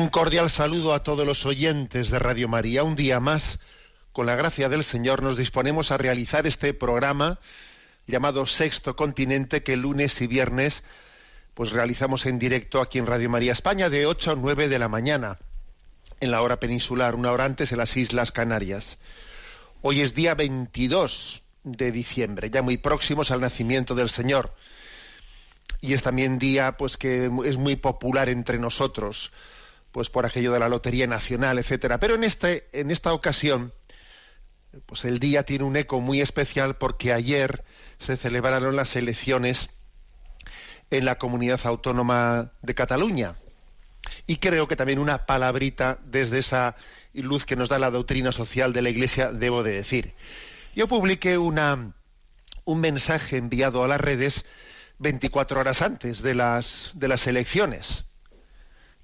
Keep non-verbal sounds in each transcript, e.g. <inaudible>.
Un cordial saludo a todos los oyentes de Radio María. Un día más, con la gracia del Señor, nos disponemos a realizar este programa llamado Sexto Continente que lunes y viernes pues realizamos en directo aquí en Radio María España de 8 a 9 de la mañana en la hora peninsular, una hora antes en las Islas Canarias. Hoy es día 22 de diciembre, ya muy próximos al nacimiento del Señor. Y es también día pues que es muy popular entre nosotros, pues por aquello de la Lotería Nacional, etcétera. Pero en este en esta ocasión pues el día tiene un eco muy especial porque ayer se celebraron las elecciones en la comunidad autónoma de Cataluña. Y creo que también una palabrita desde esa luz que nos da la doctrina social de la Iglesia, debo de decir. Yo publiqué una, un mensaje enviado a las redes 24 horas antes de las, de las elecciones.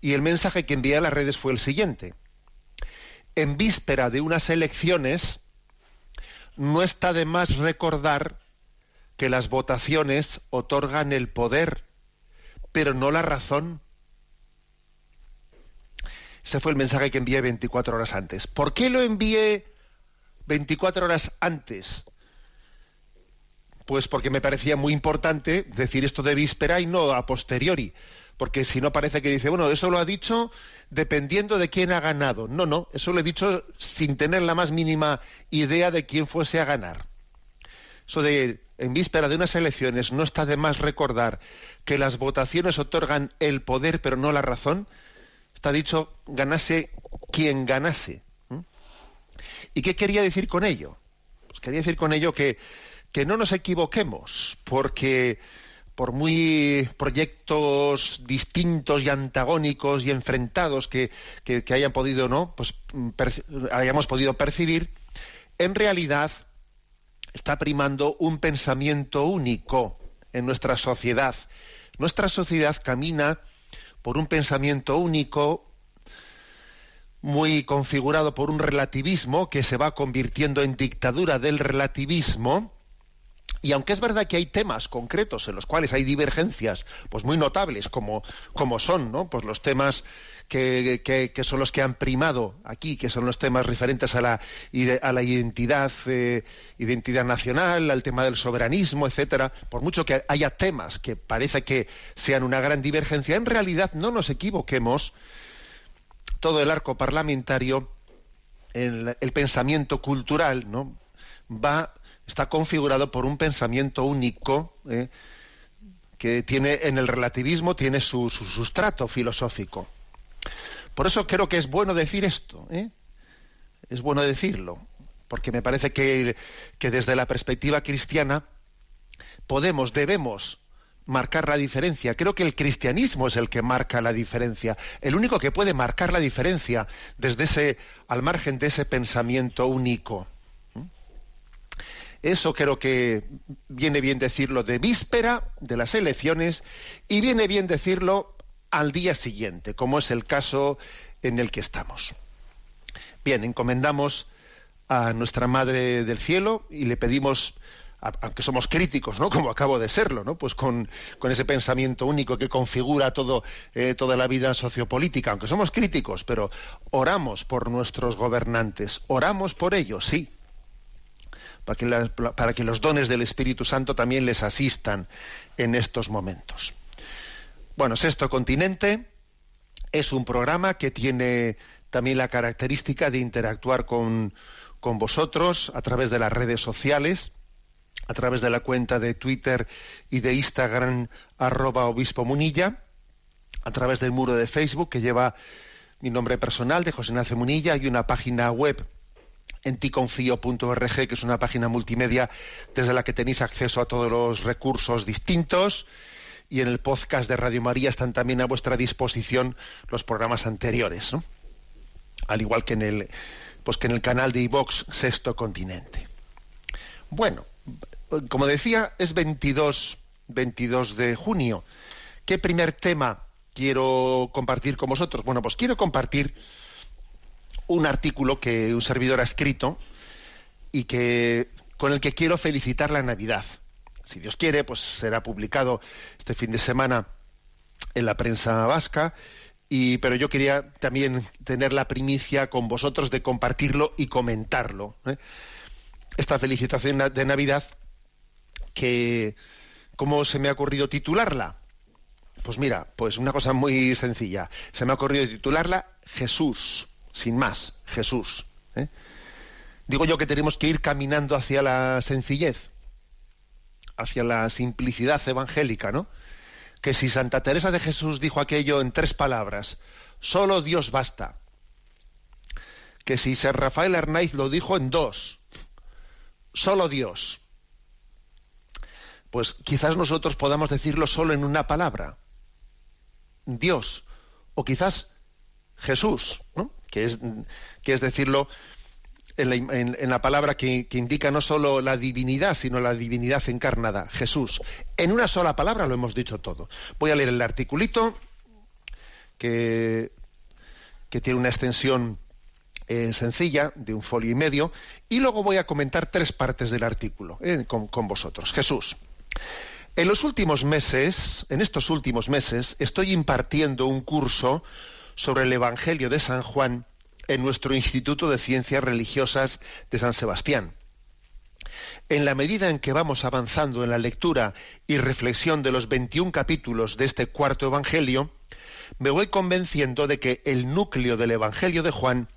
Y el mensaje que envié a las redes fue el siguiente. En víspera de unas elecciones, no está de más recordar que las votaciones otorgan el poder, pero no la razón. Ese fue el mensaje que envié 24 horas antes. ¿Por qué lo envié 24 horas antes? Pues porque me parecía muy importante decir esto de víspera y no a posteriori. Porque si no parece que dice, bueno, eso lo ha dicho dependiendo de quién ha ganado. No, no, eso lo he dicho sin tener la más mínima idea de quién fuese a ganar. Eso de en víspera de unas elecciones no está de más recordar que las votaciones otorgan el poder pero no la razón. Está dicho ganase quien ganase. ¿Y qué quería decir con ello? Pues quería decir con ello que, que no nos equivoquemos, porque por muy proyectos distintos y antagónicos y enfrentados que, hayan podido, ¿no? Pues per- hayamos podido percibir, en realidad está primando un pensamiento único en nuestra sociedad. Nuestra sociedad camina por un pensamiento único muy configurado por un relativismo que se va convirtiendo en dictadura del relativismo. Y aunque es verdad que hay temas concretos en los cuales hay divergencias, pues muy notables, como, como son, ¿no? Pues los temas que, que- son los que han primado aquí, que son los temas referentes a la, a la identidad, eh, identidad nacional, al tema del soberanismo, etcétera. Por mucho que haya temas que parece que sean una gran divergencia, en realidad no nos equivoquemos. Todo el arco parlamentario, el, el pensamiento cultural, ¿no? va está configurado por un pensamiento único ¿eh? que tiene en el relativismo tiene su, su sustrato filosófico. Por eso creo que es bueno decir esto, ¿eh? es bueno decirlo, porque me parece que, que desde la perspectiva cristiana podemos, debemos marcar la diferencia. Creo que el cristianismo es el que marca la diferencia, el único que puede marcar la diferencia desde ese, al margen de ese pensamiento único. Eso creo que viene bien decirlo de víspera de las elecciones y viene bien decirlo al día siguiente, como es el caso en el que estamos. Bien, encomendamos a nuestra Madre del Cielo y le pedimos, aunque somos críticos, ¿no? <laughs> Como acabo de serlo, ¿no? Pues con, con ese pensamiento único que configura todo, eh, toda la vida sociopolítica, aunque somos críticos, pero oramos por nuestros gobernantes, oramos por ellos, sí, para que, los dones del Espíritu Santo también les asistan en estos momentos. Bueno, Sexto Continente es un programa que tiene también la característica de interactuar con, con vosotros a través de las redes sociales, a través de la cuenta de Twitter y de Instagram arroba obispo munilla, a través del muro de Facebook que lleva mi nombre personal de José Nace Munilla y una página web en ticonfío.org, que es una página multimedia desde la que tenéis acceso a todos los recursos distintos y en el podcast de Radio María están también a vuestra disposición los programas anteriores, al igual que en el pues que en el canal de iVox Sexto Continente. Bueno, como decía, es 22, 22 de junio. ¿Qué primer tema quiero compartir con vosotros? Bueno, pues quiero compartir un artículo que un servidor ha escrito y que con el que quiero felicitar la Navidad. Si Dios quiere, pues será publicado este fin de semana en la prensa vasca. Y, pero yo quería también tener la primicia con vosotros de compartirlo y comentarlo. ¿eh? Esta felicitación de Navidad, que ¿cómo se me ha ocurrido titularla? Pues mira, pues una cosa muy sencilla. Se me ha ocurrido titularla Jesús sin más, Jesús. ¿eh? Digo yo que tenemos que ir caminando hacia la sencillez, hacia la simplicidad evangélica, ¿no? Que si Santa Teresa de Jesús dijo aquello en tres palabras, solo Dios basta. Que si San Rafael Arnaiz lo dijo en dos, solo Dios. Pues quizás nosotros podamos decirlo solo en una palabra, Dios, o quizás Jesús, ¿no? Que es, que es decirlo en la, palabra que, indica no solo la divinidad, sino la divinidad encarnada, Jesús. En una sola palabra lo hemos dicho todo. Voy a leer el articulito que, que tiene una extensión eh, sencilla de un folio y medio y luego voy a comentar tres partes del artículo eh, con, con vosotros. Jesús. En los últimos meses, en estos últimos meses, estoy impartiendo un curso sobre el Evangelio de San Juan en nuestro Instituto de Ciencias Religiosas de San Sebastián. En la medida en que vamos avanzando en la lectura y reflexión de los 21 capítulos de este cuarto Evangelio, me voy convenciendo de que el núcleo del Evangelio de Juan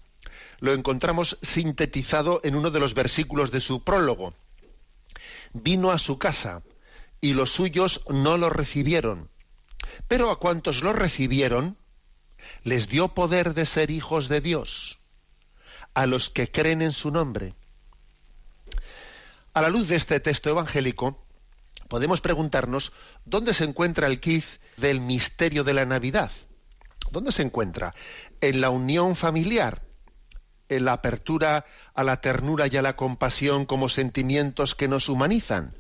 lo encontramos sintetizado en uno de los versículos de su prólogo. Vino a su casa y los suyos no lo recibieron, pero a cuantos lo recibieron, les dio poder de ser hijos de Dios a los que creen en su nombre. A la luz de este texto evangélico, podemos preguntarnos dónde se encuentra el quiz del misterio de la Navidad. ¿Dónde se encuentra? En la unión familiar, en la apertura a la ternura y a la compasión como sentimientos que nos humanizan,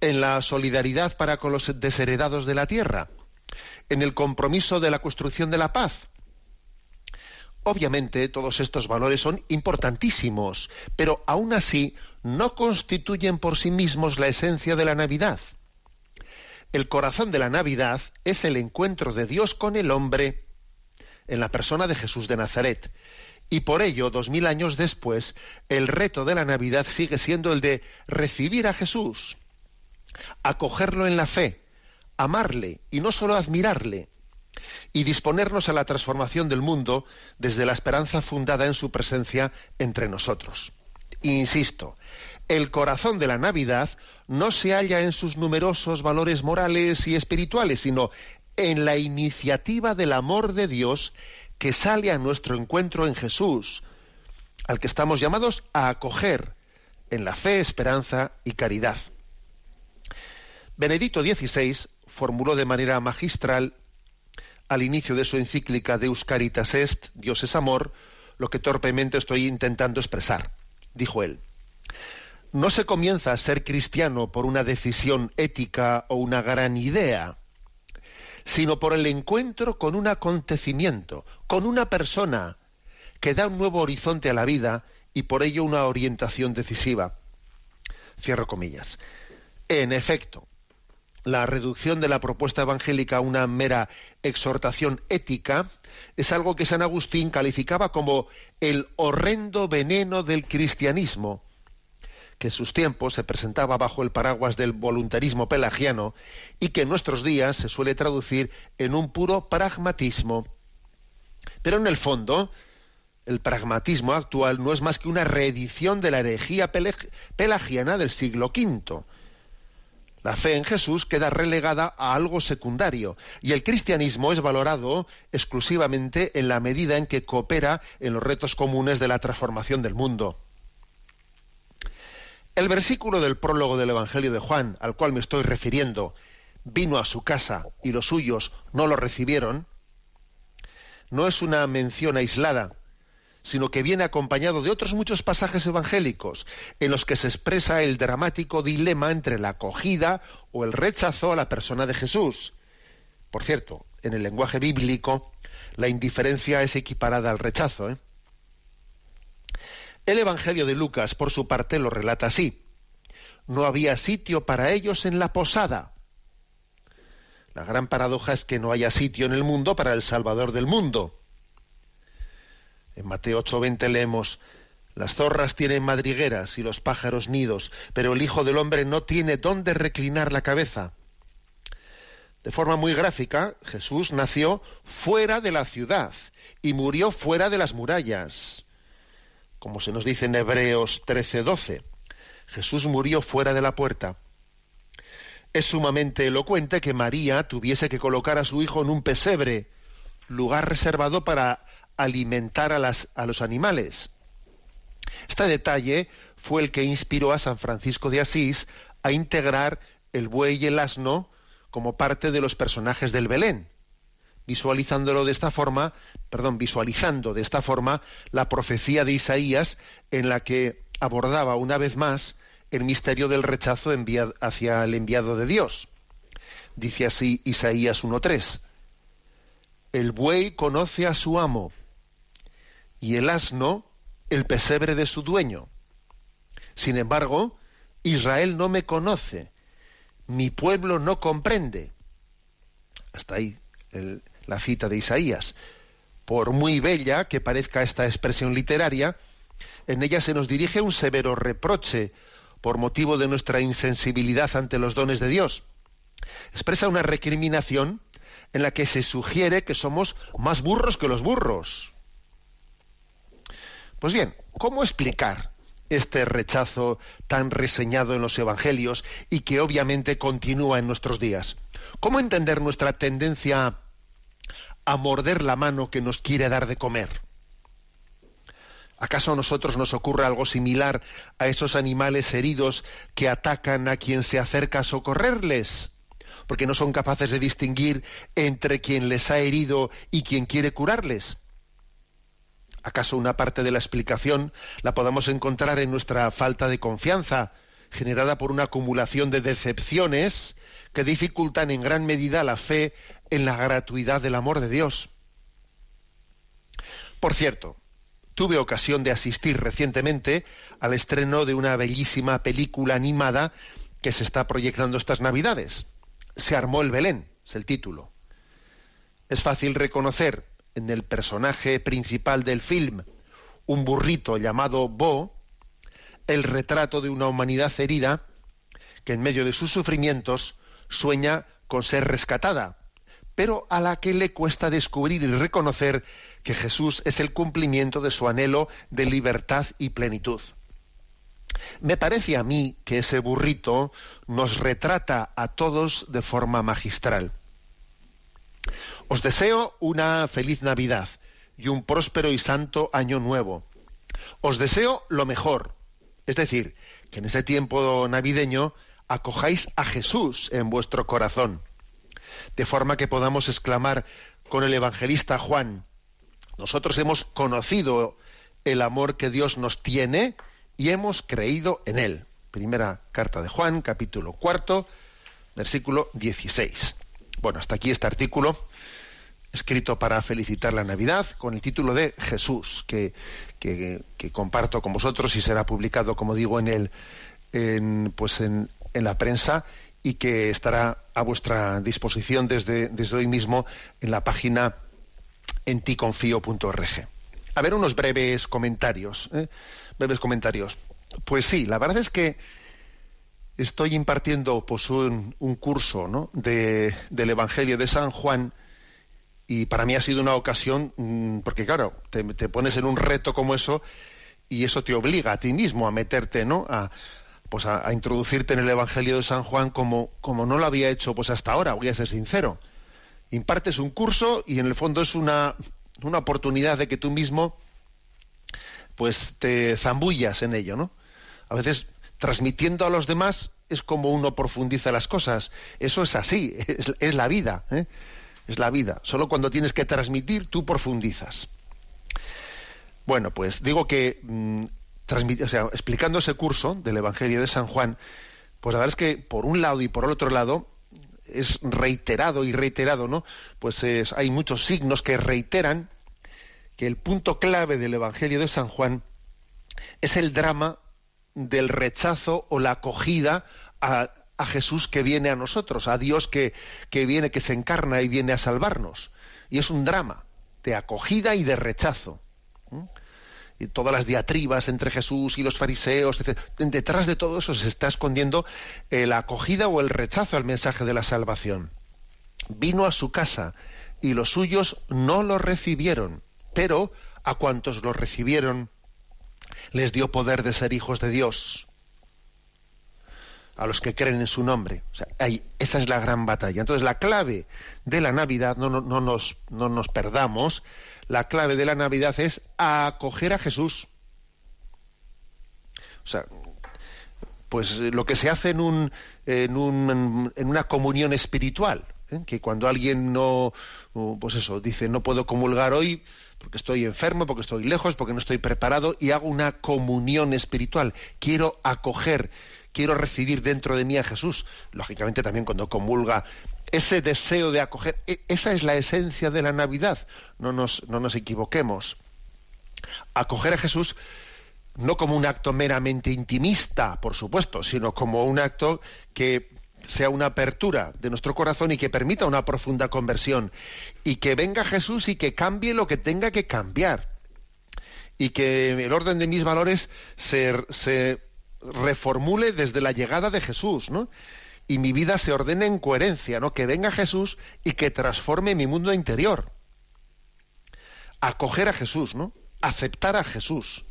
en la solidaridad para con los desheredados de la tierra, en el compromiso de la construcción de la paz. Obviamente todos estos valores son importantísimos, pero aún así no constituyen por sí mismos la esencia de la Navidad. El corazón de la Navidad es el encuentro de Dios con el hombre en la persona de Jesús de Nazaret. Y por ello, dos mil años después, el reto de la Navidad sigue siendo el de recibir a Jesús, acogerlo en la fe, amarle y no solo admirarle, y disponernos a la transformación del mundo desde la esperanza fundada en su presencia entre nosotros. Insisto, el corazón de la Navidad no se halla en sus numerosos valores morales y espirituales, sino en la iniciativa del amor de Dios que sale a nuestro encuentro en Jesús, al que estamos llamados a acoger en la fe, esperanza y caridad. Benedicto XVI formuló de manera magistral al inicio de su encíclica Deus Caritas Est, Dios es amor, lo que torpemente estoy intentando expresar. Dijo él, no se comienza a ser cristiano por una decisión ética o una gran idea, sino por el encuentro con un acontecimiento, con una persona que da un nuevo horizonte a la vida y por ello una orientación decisiva. Cierro comillas. En efecto, la reducción de la propuesta evangélica a una mera exhortación ética es algo que San Agustín calificaba como el horrendo veneno del cristianismo, que en sus tiempos se presentaba bajo el paraguas del voluntarismo pelagiano y que en nuestros días se suele traducir en un puro pragmatismo. Pero en el fondo, el pragmatismo actual no es más que una reedición de la herejía pelagiana del siglo V. La fe en Jesús queda relegada a algo secundario y el cristianismo es valorado exclusivamente en la medida en que coopera en los retos comunes de la transformación del mundo. El versículo del prólogo del Evangelio de Juan, al cual me estoy refiriendo, vino a su casa y los suyos no lo recibieron, no es una mención aislada, sino que viene acompañado de otros muchos pasajes evangélicos en los que se expresa el dramático dilema entre la acogida o el rechazo a la persona de Jesús. Por cierto, en el lenguaje bíblico, la indiferencia es equiparada al rechazo. ¿eh? El Evangelio de Lucas, por su parte, lo relata así. No había sitio para ellos en la posada. La gran paradoja es que no haya sitio en el mundo para el Salvador del mundo. En Mateo 8:20 leemos, las zorras tienen madrigueras y los pájaros nidos, pero el Hijo del Hombre no tiene dónde reclinar la cabeza. De forma muy gráfica, Jesús nació fuera de la ciudad y murió fuera de las murallas. Como se nos dice en Hebreos 13:12, Jesús murió fuera de la puerta. Es sumamente elocuente que María tuviese que colocar a su hijo en un pesebre, lugar reservado para alimentar a, las, a los animales. Este detalle fue el que inspiró a San Francisco de Asís a integrar el buey y el asno como parte de los personajes del Belén, visualizándolo de esta forma, perdón, visualizando de esta forma la profecía de Isaías en la que abordaba una vez más el misterio del rechazo hacia el enviado de Dios. Dice así Isaías 1.3. El buey conoce a su amo y el asno el pesebre de su dueño. Sin embargo, Israel no me conoce, mi pueblo no comprende. Hasta ahí la cita de Isaías. Por muy bella que parezca esta expresión literaria, en ella se nos dirige un severo reproche por motivo de nuestra insensibilidad ante los dones de Dios. Expresa una recriminación en la que se sugiere que somos más burros que los burros. Pues bien, ¿cómo explicar este rechazo tan reseñado en los Evangelios y que obviamente continúa en nuestros días? ¿Cómo entender nuestra tendencia a morder la mano que nos quiere dar de comer? ¿Acaso a nosotros nos ocurre algo similar a esos animales heridos que atacan a quien se acerca a socorrerles? Porque no son capaces de distinguir entre quien les ha herido y quien quiere curarles. ¿Acaso una parte de la explicación la podamos encontrar en nuestra falta de confianza, generada por una acumulación de decepciones que dificultan en gran medida la fe en la gratuidad del amor de Dios? Por cierto, tuve ocasión de asistir recientemente al estreno de una bellísima película animada que se está proyectando estas Navidades. Se armó el Belén, es el título. Es fácil reconocer en el personaje principal del film, un burrito llamado Bo, el retrato de una humanidad herida que en medio de sus sufrimientos sueña con ser rescatada, pero a la que le cuesta descubrir y reconocer que Jesús es el cumplimiento de su anhelo de libertad y plenitud. Me parece a mí que ese burrito nos retrata a todos de forma magistral. Os deseo una feliz Navidad y un próspero y santo año nuevo. Os deseo lo mejor, es decir, que en ese tiempo navideño acojáis a Jesús en vuestro corazón, de forma que podamos exclamar con el evangelista Juan, nosotros hemos conocido el amor que Dios nos tiene y hemos creído en él. Primera carta de Juan, capítulo cuarto, versículo 16. Bueno, hasta aquí este artículo escrito para felicitar la Navidad con el título de Jesús, que, que, comparto con vosotros y será publicado, como digo, en el en, pues en, en, la prensa y que estará a vuestra disposición desde, desde hoy mismo en la página enticonfío.org. A ver, unos breves comentarios. ¿eh? Breves comentarios. Pues sí, la verdad es que estoy impartiendo pues, un, curso del Evangelio de San Juan y para mí ha sido una ocasión, mm, porque claro, te, te, pones en un reto como eso y eso te obliga a ti mismo a meterte, ¿no? A, pues a, a, introducirte en el Evangelio de San Juan como, como no lo había hecho pues hasta ahora, voy a ser sincero. Impartes un curso y en el fondo es una, una oportunidad de que tú mismo pues te zambullas en ello, ¿no? A veces transmitiendo a los demás es como uno profundiza las cosas. Eso es así, <laughs> es, la vida, ¿eh? es la vida. Solo cuando tienes que transmitir tú profundizas. Bueno, pues digo que sea, explicando ese curso del Evangelio de San Juan, pues la verdad es que por un lado y por el otro lado es reiterado y reiterado, ¿no? Pues es, hay muchos signos que reiteran que el punto clave del Evangelio de San Juan es el drama del rechazo o la acogida a, Jesús que viene a nosotros, a Dios que, que, viene, que se encarna y viene a salvarnos. Y es un drama de acogida y de rechazo. Y todas las diatribas entre Jesús y los fariseos, etc. detrás de todo eso se está escondiendo la acogida o el rechazo al mensaje de la salvación. Vino a su casa y los suyos no lo recibieron, pero a cuantos lo recibieron les dio poder de ser hijos de Dios a los que creen en su nombre. O sea, esa es la gran batalla. Entonces, la clave de la Navidad, no, no, no, nos, no nos perdamos, la clave de la Navidad es acoger a Jesús. O sea, pues lo que se hace en, un, en, un, en una comunión espiritual, ¿eh? que cuando alguien no, pues eso, dice, no puedo comulgar hoy porque estoy enfermo, porque estoy lejos, porque no estoy preparado, y hago una comunión espiritual. Quiero acoger quiero recibir dentro de mí a Jesús. Lógicamente también cuando comulga ese deseo de acoger, esa es la esencia de la Navidad, no nos, no nos equivoquemos. Acoger a Jesús no como un acto meramente intimista, por supuesto, sino como un acto que sea una apertura de nuestro corazón y que permita una profunda conversión. Y que venga Jesús y que cambie lo que tenga que cambiar. Y que el orden de mis valores se, reformule desde la llegada de Jesús, ¿no? Y mi vida se ordene en coherencia, ¿no? Que venga Jesús y que transforme mi mundo interior. Acoger a Jesús, ¿no? Aceptar a Jesús.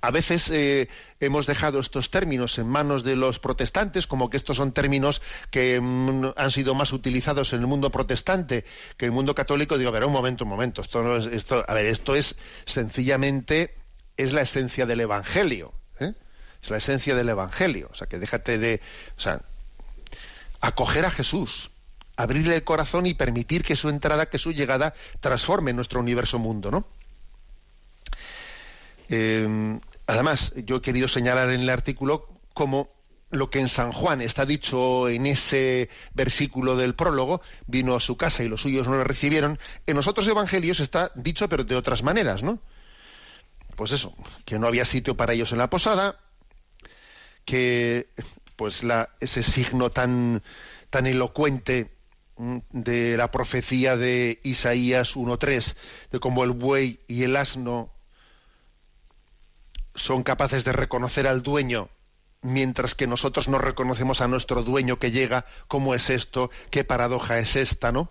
A veces eh, hemos dejado estos términos en manos de los protestantes, como que estos son términos que mm, han sido más utilizados en el mundo protestante que en el mundo católico. Digo, a ver, un momento, un momento. Esto no es, esto, a ver, esto es sencillamente es la esencia del Evangelio. ¿eh? Es la esencia del Evangelio. O sea, que déjate de. O sea, acoger a Jesús, abrirle el corazón y permitir que su entrada, que su llegada transforme nuestro universo mundo, ¿no? Eh, además, yo he querido señalar en el artículo cómo lo que en San Juan está dicho en ese versículo del prólogo, vino a su casa y los suyos no le recibieron, en los otros evangelios está dicho pero de otras maneras, ¿no? pues eso, que no había sitio para ellos en la posada, que pues ese signo tan, tan elocuente mm, de la profecía de Isaías 1.3, de cómo el buey y el asno son capaces de reconocer al dueño, mientras que nosotros no reconocemos a nuestro dueño que llega, ¿cómo es esto? ¿Qué paradoja es esta, no?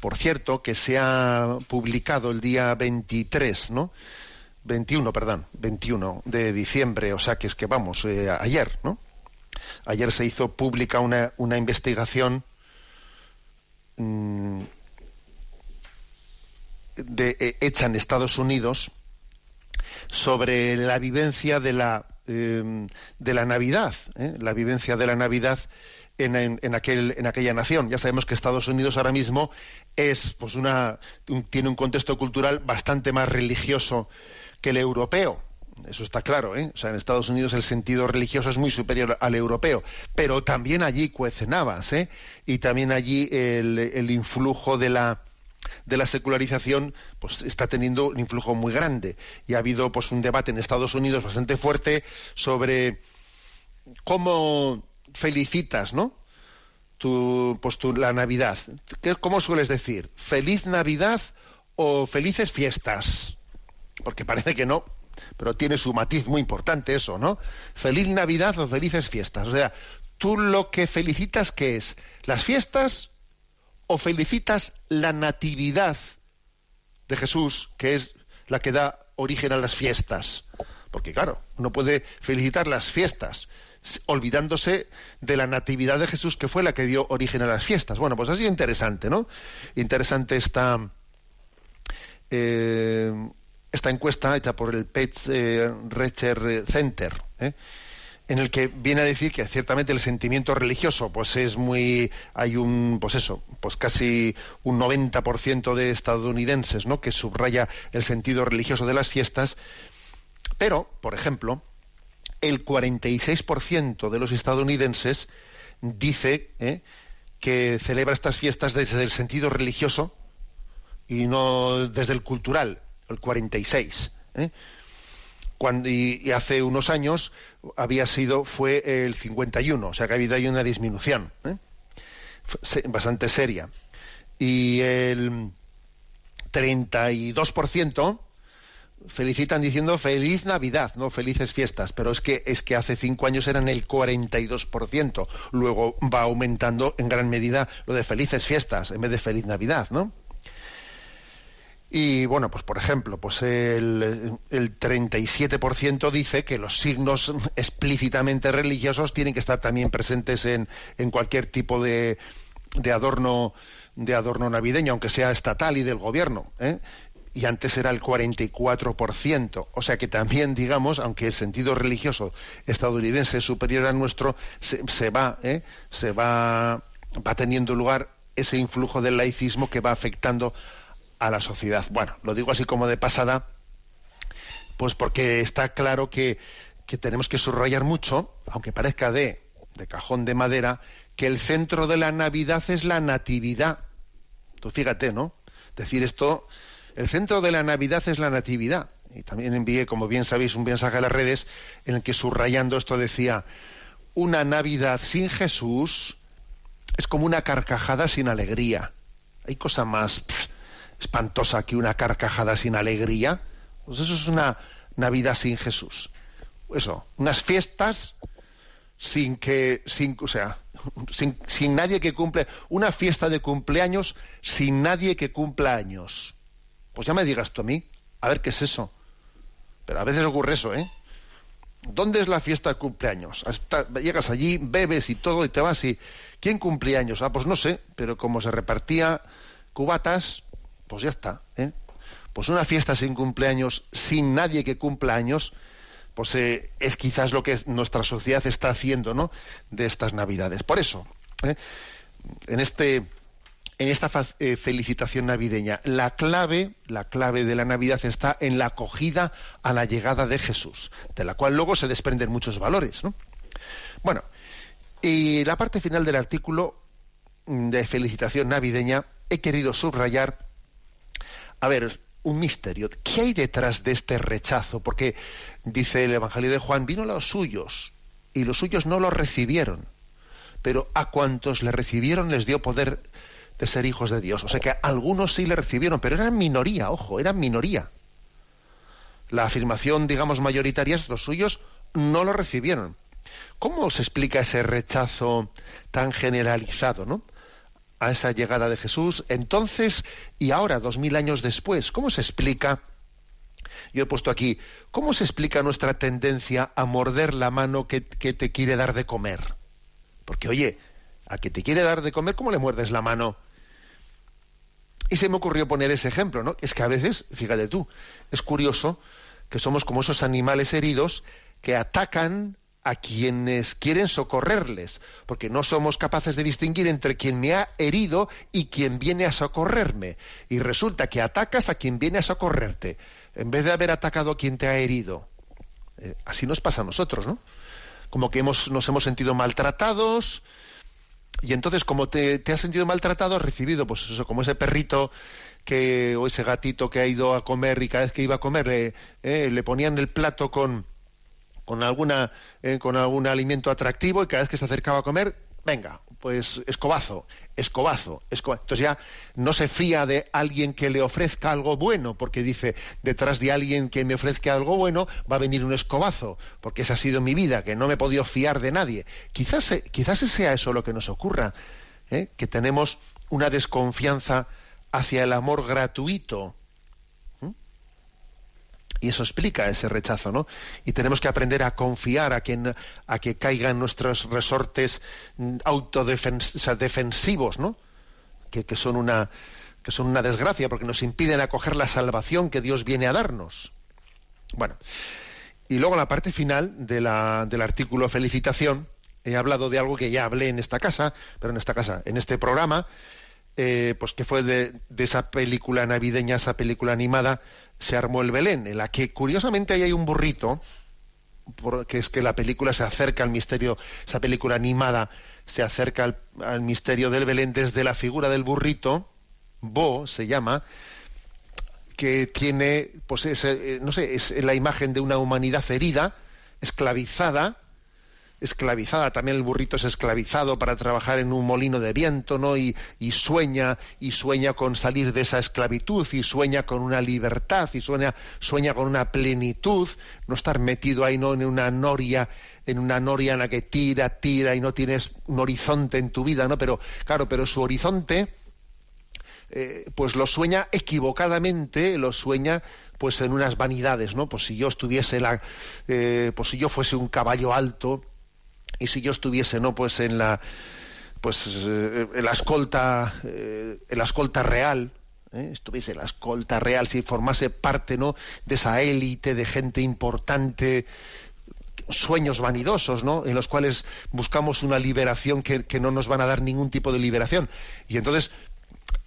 Por cierto, que se ha publicado el día 23, ¿no? 21, perdón, 21 de diciembre, o sea que es que vamos, eh, ayer, ¿no? Ayer se hizo pública una, una investigación mmm, de, eh, hecha en Estados Unidos sobre la vivencia de la, eh, de la Navidad, ¿eh? la vivencia de la Navidad en, en, en, aquel, en aquella nación. Ya sabemos que Estados Unidos ahora mismo es, pues una, un, tiene un contexto cultural bastante más religioso que el europeo. Eso está claro, ¿eh? O sea, en Estados Unidos el sentido religioso es muy superior al europeo, pero también allí cuecen habas, ¿eh? Y también allí el, el influjo de la, de la secularización pues está teniendo un influjo muy grande y ha habido pues un debate en Estados Unidos bastante fuerte sobre cómo felicitas, ¿no? Tu, pues tu, la Navidad. ¿Cómo sueles decir? ¿Feliz Navidad o felices fiestas? Porque parece que no, pero tiene su matiz muy importante eso, ¿no? Feliz Navidad o felices fiestas. O sea, tú lo que felicitas que es las fiestas o felicitas la natividad de Jesús, que es la que da origen a las fiestas. Porque claro, uno puede felicitar las fiestas olvidándose de la natividad de Jesús que fue la que dio origen a las fiestas. Bueno, pues así interesante, ¿no? Interesante esta, eh, esta encuesta hecha por el Pets eh, Research Center, ¿eh? En el que viene a decir que ciertamente el sentimiento religioso pues es muy hay un pues eso pues casi un 90% de estadounidenses no que subraya el sentido religioso de las fiestas pero por ejemplo el 46% de los estadounidenses dice ¿eh? que celebra estas fiestas desde el sentido religioso y no desde el cultural, el 46. ¿eh? Cuando, y, hace unos años había sido, fue el 51, o sea que ha habido ahí una disminución ¿eh? bastante seria. Y el 32% felicitan diciendo feliz Navidad, no felices fiestas, pero es que es que hace cinco años eran el 42%, luego va aumentando en gran medida lo de felices fiestas en vez de feliz Navidad, ¿no? Y bueno, pues por ejemplo, pues el, el 37% dice que los signos <laughs> explícitamente religiosos tienen que estar también presentes en, en cualquier tipo de, de adorno de adorno navideño, aunque sea estatal y del gobierno. ¿eh? y antes era el 44%. O sea que también, digamos, aunque el sentido religioso estadounidense es superior al nuestro, se, va, ¿eh? se va, va teniendo lugar ese influjo del laicismo que va afectando a la sociedad. Bueno, lo digo así como de pasada, pues porque está claro que, que tenemos que subrayar mucho, aunque parezca de, de cajón de madera, que el centro de la Navidad es la natividad. Tú fíjate, ¿no? Decir esto el centro de la Navidad es la Natividad. Y también envié, como bien sabéis, un mensaje a las redes en el que subrayando esto decía, una Navidad sin Jesús es como una carcajada sin alegría. ¿Hay cosa más espantosa que una carcajada sin alegría? Pues eso es una Navidad sin Jesús. Eso, unas fiestas sin que, sin, o sea, sin, sin nadie que cumple, una fiesta de cumpleaños sin nadie que cumpla años. Pues ya me digas tú a mí, a ver qué es eso. Pero a veces ocurre eso, ¿eh? ¿Dónde es la fiesta de cumpleaños? Llegas allí, bebes y todo y te vas y... ¿Quién cumpleaños? Ah, pues no sé, pero como se repartía cubatas, pues ya está, ¿eh? Pues una fiesta sin cumpleaños, sin nadie que cumpla años, pues eh, es quizás lo que nuestra sociedad está haciendo, ¿no? De estas Navidades. Por eso, ¿eh? en este en esta eh, felicitación navideña. La clave, la clave de la Navidad está en la acogida a la llegada de Jesús, de la cual luego se desprenden muchos valores. Bueno, y la parte final del artículo de felicitación navideña he querido subrayar, a ver, un misterio. ¿Qué hay detrás de este rechazo? Porque dice el Evangelio de Juan, vino a los suyos y los suyos no lo recibieron, pero a cuantos le recibieron les dio poder de ser hijos de Dios. O sea que algunos sí le recibieron, pero eran minoría, ojo, eran minoría. La afirmación, digamos, mayoritaria, los suyos no lo recibieron. ¿Cómo se explica ese rechazo tan generalizado, ¿no? A esa llegada de Jesús, entonces y ahora, dos mil años después, ¿cómo se explica? Yo he puesto aquí, ¿cómo se explica nuestra tendencia a morder la mano que, que te quiere dar de comer? Porque, oye, a que te quiere dar de comer, ¿cómo le muerdes la mano y se me ocurrió poner ese ejemplo, ¿no? Es que a veces, fíjate tú, es curioso que somos como esos animales heridos que atacan a quienes quieren socorrerles, porque no somos capaces de distinguir entre quien me ha herido y quien viene a socorrerme. Y resulta que atacas a quien viene a socorrerte, en vez de haber atacado a quien te ha herido. Eh, así nos pasa a nosotros, ¿no? Como que hemos, nos hemos sentido maltratados, y entonces, como te, has sentido maltratado, has recibido, pues eso, como ese perrito que, o ese gatito que ha ido a comer y cada vez que iba a comer le, eh, ponían el plato con, con, alguna, eh, con algún alimento atractivo y cada vez que se acercaba a comer, venga, pues escobazo, escobazo, escobazo. Entonces ya no se fía de alguien que le ofrezca algo bueno, porque dice, detrás de alguien que me ofrezca algo bueno va a venir un escobazo, porque esa ha sido mi vida, que no me he podido fiar de nadie. Quizás, quizás sea eso lo que nos ocurra, ¿eh? que tenemos una desconfianza hacia el amor gratuito. Y eso explica ese rechazo, ¿no? Y tenemos que aprender a confiar a que, a que caigan nuestros resortes mm, autodefensivos, ¿no? Que, que, son una, que son una desgracia porque nos impiden acoger la salvación que Dios viene a darnos. Bueno, y luego la parte final del artículo felicitación, he hablado de algo que ya hablé en esta casa, pero en esta casa, en este programa, eh, pues que fue de, esa película navideña, esa película animada, se armó el Belén, en la que curiosamente ahí hay un burrito, porque es que la película se acerca al misterio, esa película animada se acerca al, al misterio del Belén desde la figura del burrito, Bo se llama, que tiene, pues eh, no sé, es la imagen de una humanidad herida, esclavizada, esclavizada, también el burrito es esclavizado para trabajar en un molino de viento, ¿no? Y, sueña, y sueña con salir de esa esclavitud, y sueña con una libertad, y sueña, sueña con una plenitud, no estar metido ahí no en una noria, en una noria en la que tira, tira y no tienes un horizonte en tu vida, ¿no? Pero, claro, pero su horizonte eh, pues lo sueña equivocadamente, lo sueña pues en unas vanidades, ¿no? Pues si yo estuviese la, eh, pues si yo fuese un caballo alto y si yo estuviese, ¿no? Pues en la, pues eh, en la escolta, en la escolta real, estuviese en la escolta real, si formase parte, ¿no? De esa élite de gente importante, sueños vanidosos, ¿no? En los cuales buscamos una liberación que, que, no nos van a dar ningún tipo de liberación. Y entonces,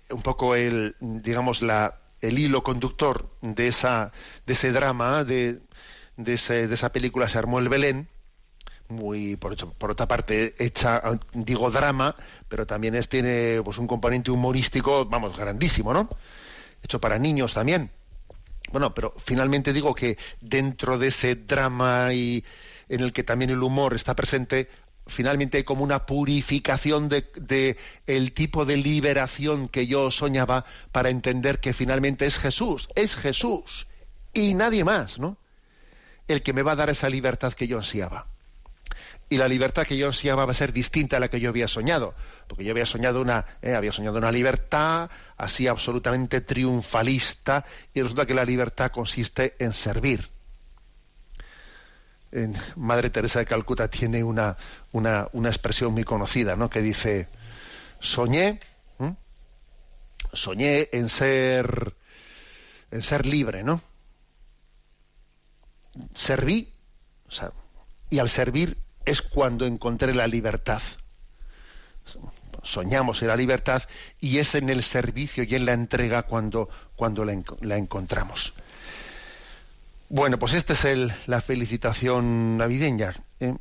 un poco el, digamos, la, el hilo conductor de, esa, de ese drama, de, de, esa película se armó el Belén, muy, por, por otra parte, hecha, digo drama, pero también es, tiene pues, un componente humorístico, vamos, grandísimo, ¿no? Hecho para niños también. Bueno, pero finalmente digo que dentro de ese drama y en el que también el humor está presente, finalmente hay como una purificación de, el tipo de liberación que yo soñaba para entender que finalmente es Jesús, es Jesús y nadie más, ¿no? El que me va a dar esa libertad que yo ansiaba. Y la libertad que yo ansiaba va a ser distinta a la que yo había soñado, porque yo había soñado una, eh, había soñado una libertad así absolutamente triunfalista y resulta que la libertad consiste en servir Madre Teresa de Calcuta tiene una, una, expresión muy conocida, ¿no? Que dice, soñé, soñé en ser, en ser libre, ¿no? Serví, y al servir es cuando encontré la libertad. Soñamos en la libertad y es en el servicio y en la entrega cuando, cuando la encontramos. Bueno, pues esta es el, la felicitación navideña, ¿eh?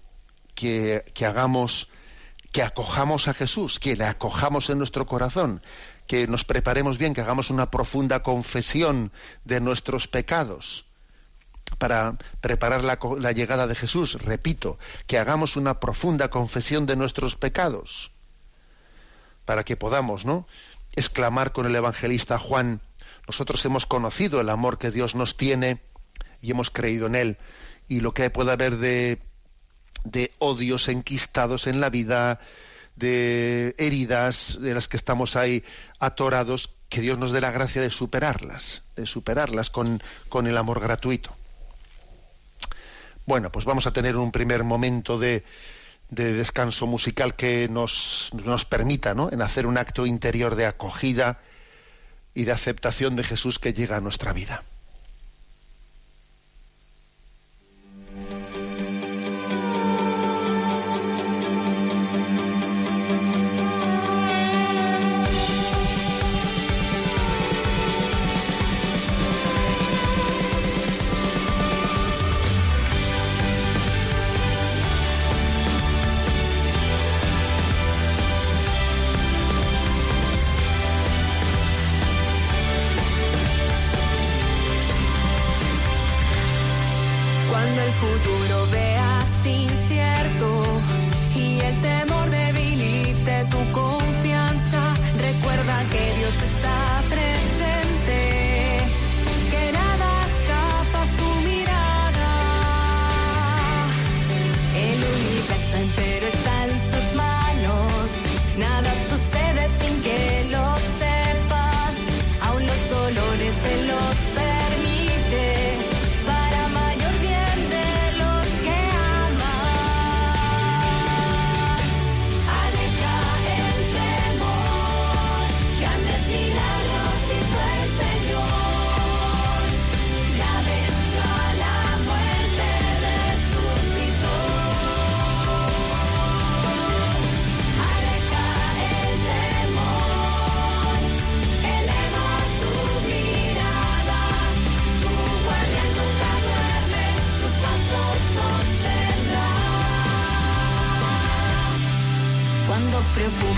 que, que hagamos, que acojamos a Jesús, que le acojamos en nuestro corazón, que nos preparemos bien, que hagamos una profunda confesión de nuestros pecados para preparar la, la, llegada de Jesús. Repito, que hagamos una profunda confesión de nuestros pecados para que podamos, ¿no? exclamar con el evangelista Juan, nosotros hemos conocido el amor que Dios nos tiene y hemos creído en Él. Y lo que pueda haber de, odios enquistados en la vida, de heridas de las que estamos ahí atorados, que Dios nos dé la gracia de superarlas, de superarlas con el amor gratuito. Bueno, pues vamos a tener un primer momento de, de descanso musical que nos, nos permita ¿no? en hacer un acto interior de acogida y de aceptación de Jesús que llega a nuestra vida.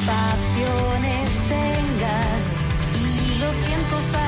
Preocupaciones tengas y los vientos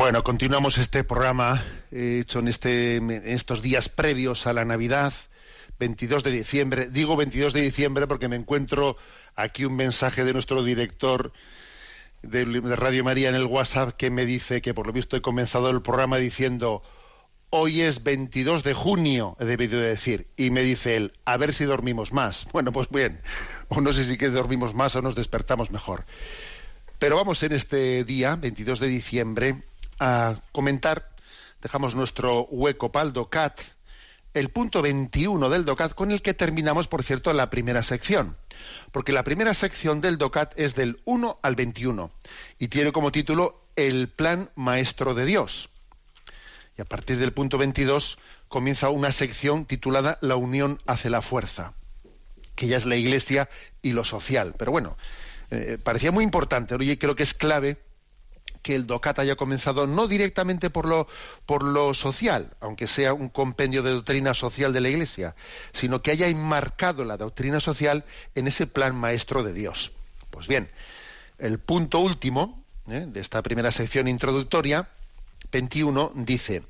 Bueno, continuamos este programa eh, hecho en, este, en estos días previos a la Navidad, 22 de diciembre. Digo 22 de diciembre porque me encuentro aquí un mensaje de nuestro director de, de Radio María en el WhatsApp que me dice que por lo visto he comenzado el programa diciendo hoy es 22 de junio, he debido de decir, y me dice él, a ver si dormimos más. Bueno, pues bien, o no sé si que dormimos más o nos despertamos mejor. Pero vamos en este día, 22 de diciembre, a comentar, dejamos nuestro hueco para el DOCAT, el punto 21 del DOCAT, con el que terminamos, por cierto, la primera sección. Porque la primera sección del DOCAT es del 1 al 21 y tiene como título El Plan Maestro de Dios. Y a partir del punto 22 comienza una sección titulada La Unión hace la fuerza, que ya es la Iglesia y lo social. Pero bueno, eh, parecía muy importante, y creo que es clave que el DOCAT haya comenzado no directamente por lo, por lo social, aunque sea un compendio de doctrina social de la Iglesia, sino que haya enmarcado la doctrina social en ese plan maestro de Dios. Pues bien, el punto último ¿eh? de esta primera sección introductoria, 21, dice,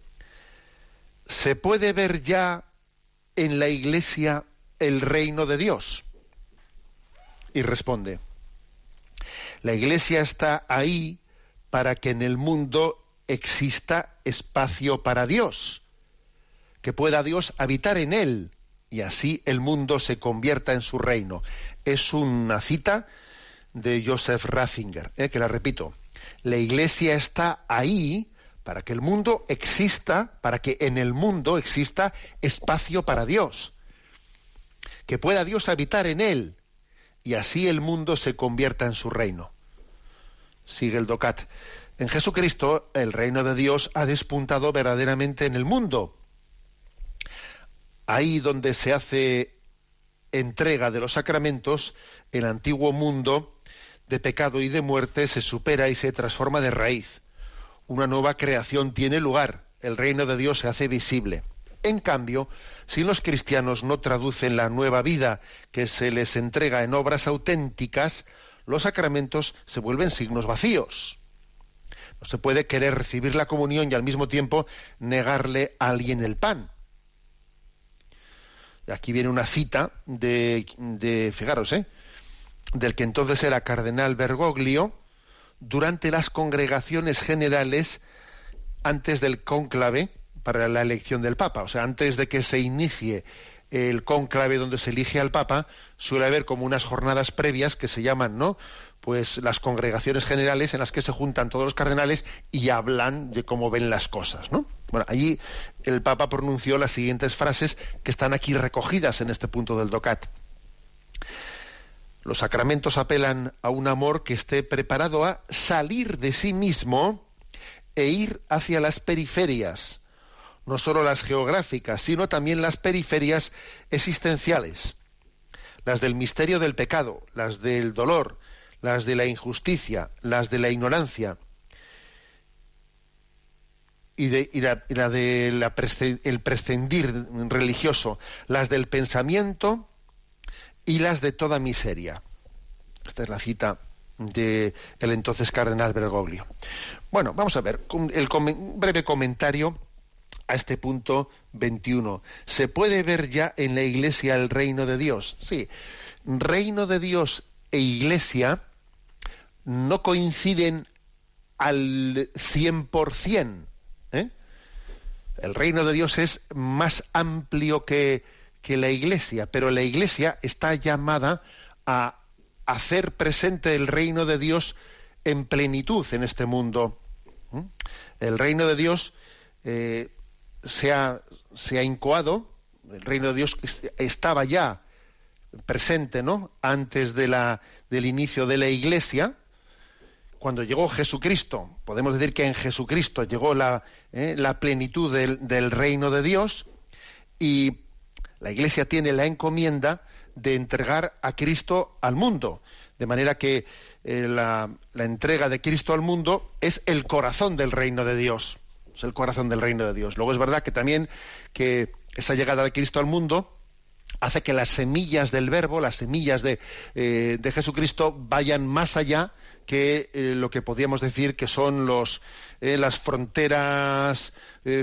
¿se puede ver ya en la Iglesia el reino de Dios? Y responde, la Iglesia está ahí para que en el mundo exista espacio para Dios, que pueda Dios habitar en él y así el mundo se convierta en su reino. Es una cita de Joseph Ratzinger, eh, que la repito. La Iglesia está ahí para que el mundo exista, para que en el mundo exista espacio para Dios, que pueda Dios habitar en él y así el mundo se convierta en su reino. Sigue el DOCAT. En Jesucristo el reino de Dios ha despuntado verdaderamente en el mundo. Ahí donde se hace entrega de los sacramentos, el antiguo mundo de pecado y de muerte se supera y se transforma de raíz. Una nueva creación tiene lugar, el reino de Dios se hace visible. En cambio, si los cristianos no traducen la nueva vida que se les entrega en obras auténticas, los sacramentos se vuelven signos vacíos. No se puede querer recibir la comunión y al mismo tiempo negarle a alguien el pan. Aquí viene una cita de, de fijaros, ¿eh? del que entonces era cardenal Bergoglio, durante las congregaciones generales antes del cónclave para la elección del Papa. O sea, antes de que se inicie el cónclave donde se elige al Papa, suele haber como unas jornadas previas que se llaman, ¿no? Pues las congregaciones generales en las que se juntan todos los cardenales y hablan de cómo ven las cosas, ¿no? Bueno, allí el Papa pronunció las siguientes frases que están aquí recogidas en este punto del DOCAT. Los sacramentos apelan a un amor que esté preparado a salir de sí mismo e ir hacia las periferias, no solo las geográficas, sino también las periferias existenciales, las del misterio del pecado, las del dolor, las de la injusticia, las de la ignorancia y, de, la, y la de la presce- el prescindir religioso, las del pensamiento y las de toda miseria. Esta es la cita del el entonces cardenal Bergoglio. Bueno, vamos a ver, el un breve comentario a este punto 21. ¿Se puede ver ya en la iglesia el reino de Dios? Sí. Reino de Dios e iglesia no coinciden al 100%. ¿eh? El reino de Dios es más amplio que, que la iglesia, pero la iglesia está llamada a hacer presente el reino de Dios en plenitud en este mundo. El reino de Dios eh, se, ha, se, ha, incoado, el reino de Dios estaba ya presente, ¿no? Antes de la, del inicio de la Iglesia, cuando llegó Jesucristo, podemos decir que en Jesucristo llegó la, eh, la plenitud del, del reino de Dios y la Iglesia tiene la encomienda de entregar a Cristo al mundo. De manera que eh, la, la, entrega de Cristo al mundo es el corazón del reino de Dios. Es el corazón del reino de Dios. Luego es verdad que también que esa llegada de Cristo al mundo hace que las semillas del verbo, las semillas de, eh, de Jesucristo vayan más allá que eh, lo que podríamos decir que son los, eh, las fronteras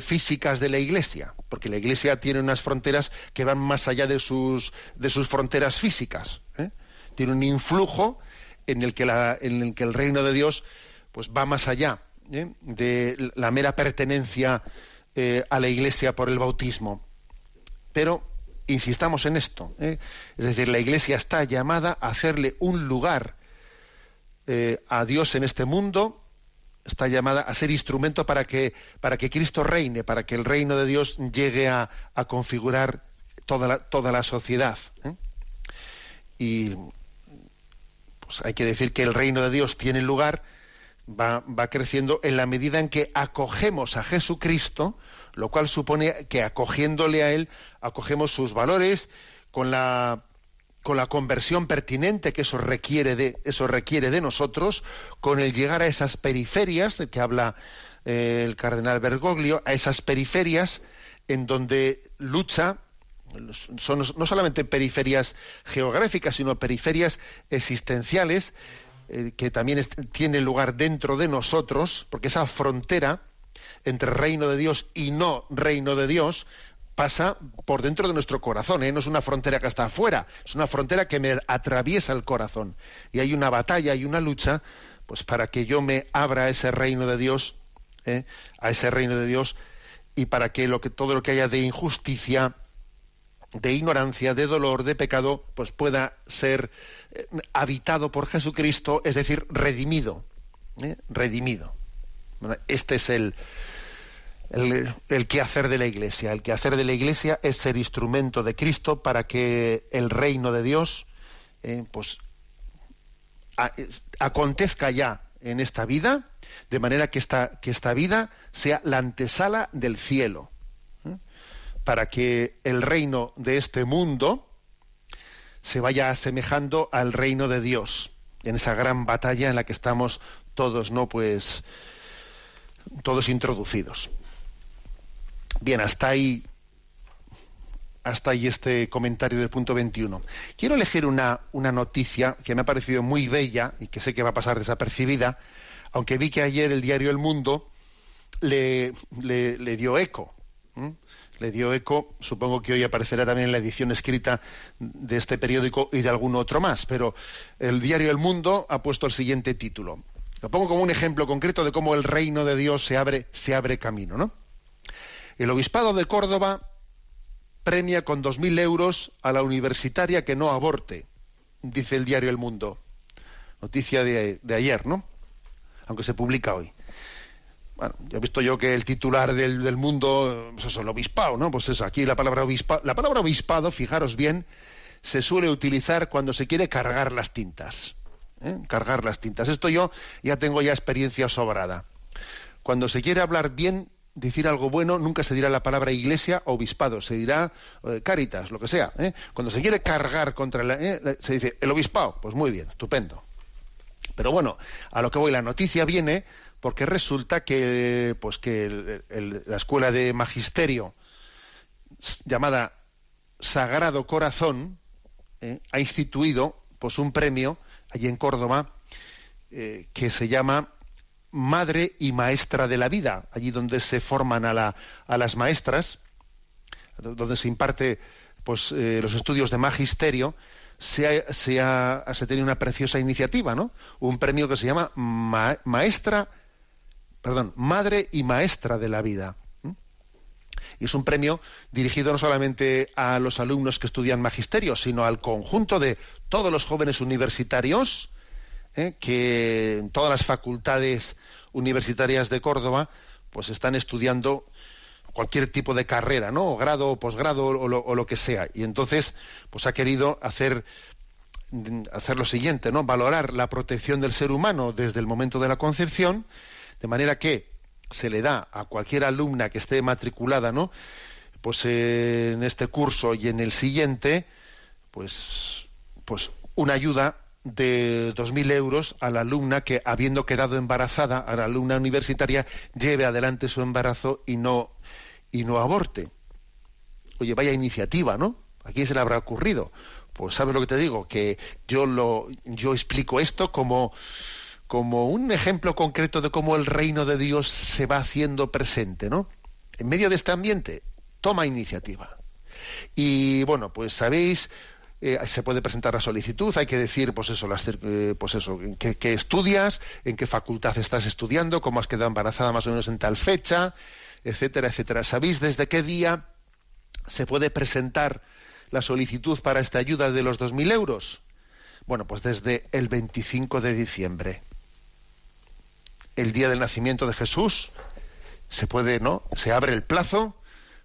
físicas de la Iglesia, porque la Iglesia tiene unas fronteras que van más allá de sus, de sus fronteras físicas. Tiene un influjo en el, que la, en el que el reino de Dios pues, va más allá de la mera pertenencia a la Iglesia por el bautismo. Pero insistamos en esto, es decir, la Iglesia está llamada a hacerle un lugar a Dios en este mundo, está llamada a ser instrumento para que, para que Cristo reine, para que el reino de Dios llegue a, a configurar toda la, toda la sociedad. ¿eh? Y pues hay que decir que el reino de Dios tiene lugar, va, creciendo en la medida en que acogemos a Jesucristo, lo cual supone que acogiéndole a Él, acogemos sus valores con la con la conversión pertinente que eso requiere de, eso requiere de nosotros, con el llegar a esas periferias de que habla eh, el cardenal Bergoglio, a esas periferias en donde lucha son no solamente periferias geográficas, sino periferias existenciales eh, que también tienen lugar dentro de nosotros, porque esa frontera entre reino de Dios y no reino de Dios pasa por dentro de nuestro corazón, ¿eh? no es una frontera que está afuera, es una frontera que me atraviesa el corazón. Y hay una batalla, hay una lucha, pues para que yo me abra a ese reino de Dios, ¿eh? a ese reino de Dios, y para que todo lo que haya de injusticia, de ignorancia, de dolor, de pecado, pues pueda ser eh, habitado por Jesucristo, es decir, redimido. ¿eh? Redimido. Este es el, el, quehacer de la Iglesia. El quehacer de la Iglesia es ser instrumento de Cristo para que el reino de Dios eh, pues, acontezca ya en esta vida, de manera que esta, que esta vida sea la antesala del cielo. Para que el reino de este mundo se vaya asemejando al reino de Dios, en esa gran batalla en la que estamos todos, ¿no? Pues todos introducidos. Bien, hasta ahí, hasta ahí este comentario del punto 21. Quiero elegir una, una noticia que me ha parecido muy bella y que sé que va a pasar desapercibida, aunque vi que ayer el diario El Mundo le, dio eco. Le dio eco, supongo que hoy aparecerá también en la edición escrita de este periódico y de algún otro más, pero el diario El Mundo ha puesto el siguiente título. Lo pongo como un ejemplo concreto de cómo el reino de Dios se abre, se abre camino, ¿no? El Obispado de Córdoba premia con 2.000 euros a la universitaria que no aborte, dice el diario El Mundo. Noticia de, de ayer, ¿no? Aunque se publica hoy. Bueno, ya he visto yo que el titular del, del mundo, pues eso, el obispado, ¿no? Pues eso, aquí la palabra obispado, la palabra obispado, fijaros bien, se suele utilizar cuando se quiere cargar las tintas. ¿eh? Cargar las tintas. Esto yo ya tengo ya experiencia sobrada. Cuando se quiere hablar bien decir algo bueno, nunca se dirá la palabra iglesia o obispado, se dirá eh, caritas, lo que sea. ¿eh? Cuando se quiere cargar contra la, eh, se dice el obispado, pues muy bien, estupendo. Pero bueno, a lo que voy, la noticia viene porque resulta que, pues que la escuela de magisterio llamada Sagrado Corazón ¿eh? ha instituido pues un premio allí en Córdoba eh, que se llama madre y maestra de la vida, allí donde se forman a, la- a las maestras, donde se imparte pues, eh, los estudios de magisterio, se ha, se ha- se tenido una preciosa iniciativa, ¿no? Un premio que se llama Ma- Maestra, perdón, Madre y Maestra de la Vida. Y es un premio dirigido no solamente a los alumnos que estudian magisterio, sino al conjunto de todos los jóvenes universitarios ¿eh? que en todas las facultades universitarias de Córdoba pues están estudiando cualquier tipo de carrera, ¿no? O grado, o posgrado, o lo, o lo que sea. Y entonces, pues ha querido hacer, hacer lo siguiente, ¿no? Valorar la protección del ser humano desde el momento de la concepción, de manera que se le da a cualquier alumna que esté matriculada, ¿no? Pues eh, en este curso y en el siguiente, pues, pues una ayuda de 2.000 euros a la alumna que, habiendo quedado embarazada, a la alumna universitaria, lleve adelante su embarazo y no, y no aborte. Oye, vaya iniciativa, ¿no? ¿A quién se le habrá ocurrido? Pues sabes lo que te digo, que yo lo, yo explico esto como, como un ejemplo concreto de cómo el reino de Dios se va haciendo presente, ¿no? En medio de este ambiente, toma iniciativa. Y bueno, pues sabéis, eh, se puede presentar la solicitud, hay que decir, pues eso, eh, pues eso, en qué, qué estudias, en qué facultad estás estudiando, cómo has quedado embarazada más o menos en tal fecha, etcétera, etcétera. ¿Sabéis desde qué día se puede presentar la solicitud para esta ayuda de los 2.000 euros? Bueno, pues desde el 25 de diciembre, el día del nacimiento de Jesús, se puede, ¿no? Se abre el plazo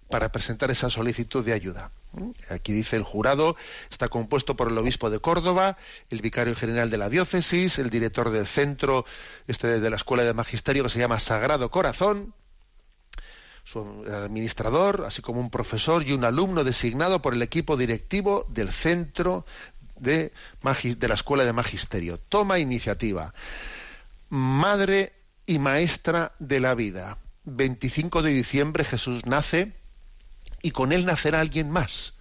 para presentar esa solicitud de ayuda. Aquí dice el jurado está compuesto por el obispo de Córdoba, el vicario general de la diócesis, el director del centro este de la escuela de magisterio que se llama Sagrado Corazón, su administrador, así como un profesor y un alumno designado por el equipo directivo del centro de, de la escuela de magisterio. Toma iniciativa. Madre y maestra de la vida. 25 de diciembre Jesús nace y con él nacerá alguien más.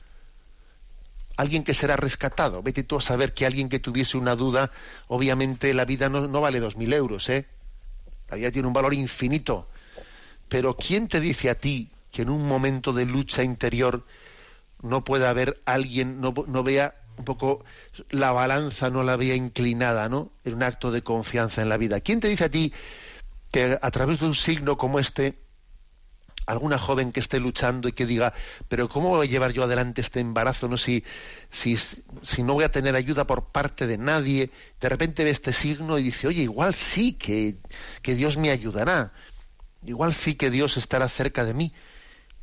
Alguien que será rescatado. Vete tú a saber que alguien que tuviese una duda, obviamente la vida no, no vale dos mil euros, ¿eh? La vida tiene un valor infinito. Pero ¿quién te dice a ti que en un momento de lucha interior no pueda haber alguien, no, no vea un poco la balanza, no la vea inclinada, ¿no? En un acto de confianza en la vida. ¿Quién te dice a ti que a través de un signo como este, alguna joven que esté luchando y que diga, pero ¿cómo voy a llevar yo adelante este embarazo no si, si, si no voy a tener ayuda por parte de nadie? De repente ve este signo y dice, oye, igual sí que, que Dios me ayudará, igual sí que Dios estará cerca de mí.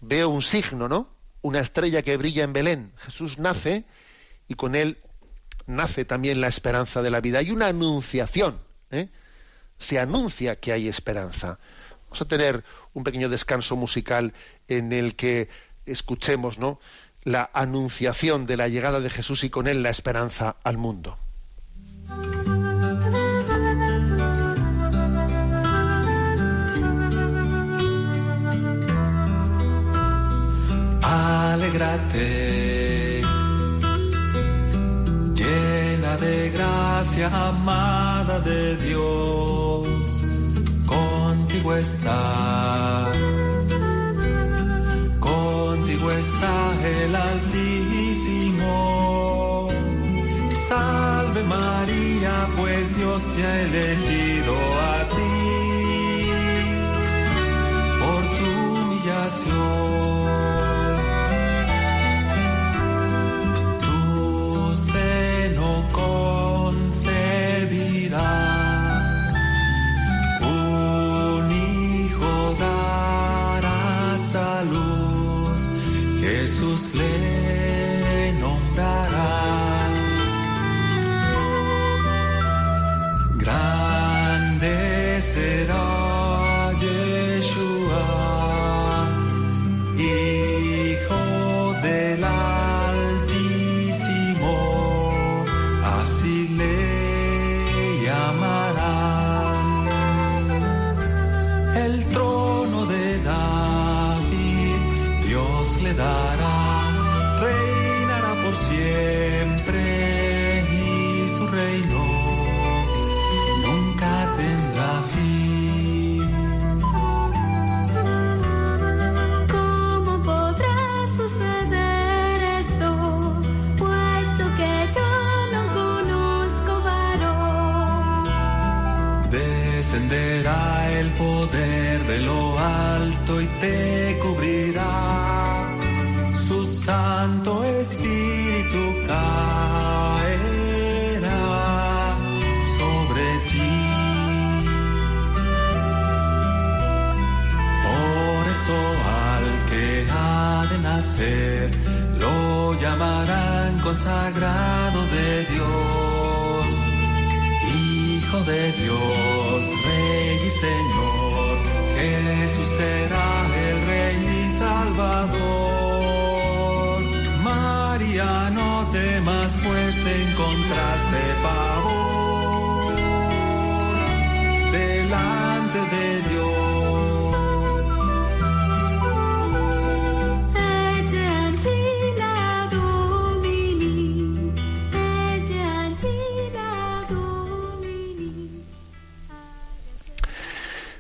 Veo un signo, ¿no? Una estrella que brilla en Belén. Jesús nace y con él nace también la esperanza de la vida. Hay una anunciación, ¿eh? Se anuncia que hay esperanza. Vamos a tener un pequeño descanso musical en el que escuchemos ¿no? la anunciación de la llegada de Jesús y con él la esperanza al mundo. Alégrate, de gracia, amada de Dios, contigo está, contigo está el Altísimo. Salve María, pues Dios te ha elegido a ti por tu humillación.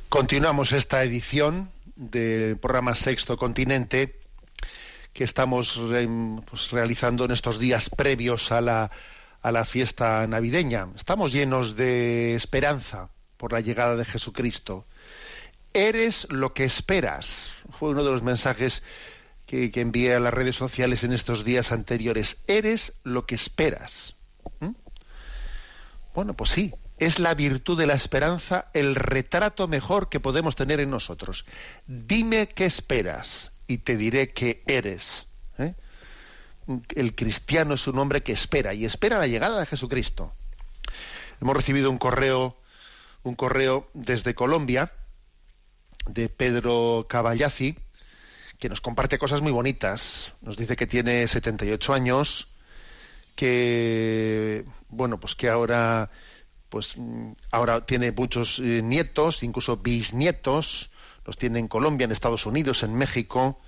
Continuamos esta edición del programa Sexto Continente que estamos pues, realizando en estos días previos a la, a la fiesta navideña. Estamos llenos de esperanza por la llegada de Jesucristo. Eres lo que esperas. Fue uno de los mensajes que, que envié a las redes sociales en estos días anteriores. Eres lo que esperas. ¿Mm? Bueno, pues sí, es la virtud de la esperanza el retrato mejor que podemos tener en nosotros. Dime qué esperas y te diré qué eres. ¿eh? El cristiano es un hombre que espera y espera la llegada de Jesucristo. Hemos recibido un correo, un correo desde Colombia de Pedro Caballazzi que nos comparte cosas muy bonitas. Nos dice que tiene 78 años, que bueno, pues que ahora pues ahora tiene muchos eh, nietos, incluso bisnietos, los tiene en Colombia, en Estados Unidos, en México.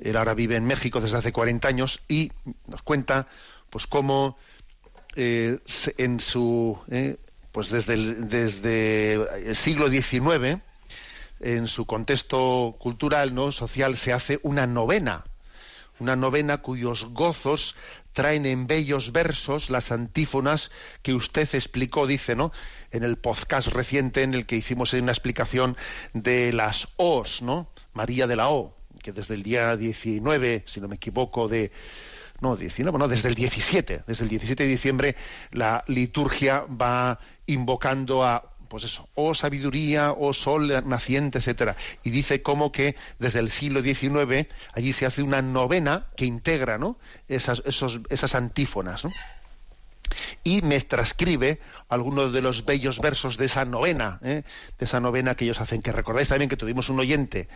Él ahora vive en México desde hace 40 años y nos cuenta pues cómo eh, en su eh, pues desde el, desde el siglo XIX en su contexto cultural no social se hace una novena. Una novena cuyos gozos traen en bellos versos las antífonas que usted explicó, dice, ¿no? En el podcast reciente en el que hicimos una explicación de las O's, ¿no? María de la O, que desde el día 19, si no me equivoco, de no, 19, no, desde el 17, desde el 17 de diciembre la liturgia va invocando a pues eso, o sabiduría, o sol naciente, etcétera. Y dice como que desde el siglo XIX allí se hace una novena que integra ¿no? esas, esos, esas antífonas. ¿no? Y me transcribe algunos de los bellos versos de esa novena, ¿eh? de esa novena que ellos hacen. Que recordáis también que tuvimos un oyente,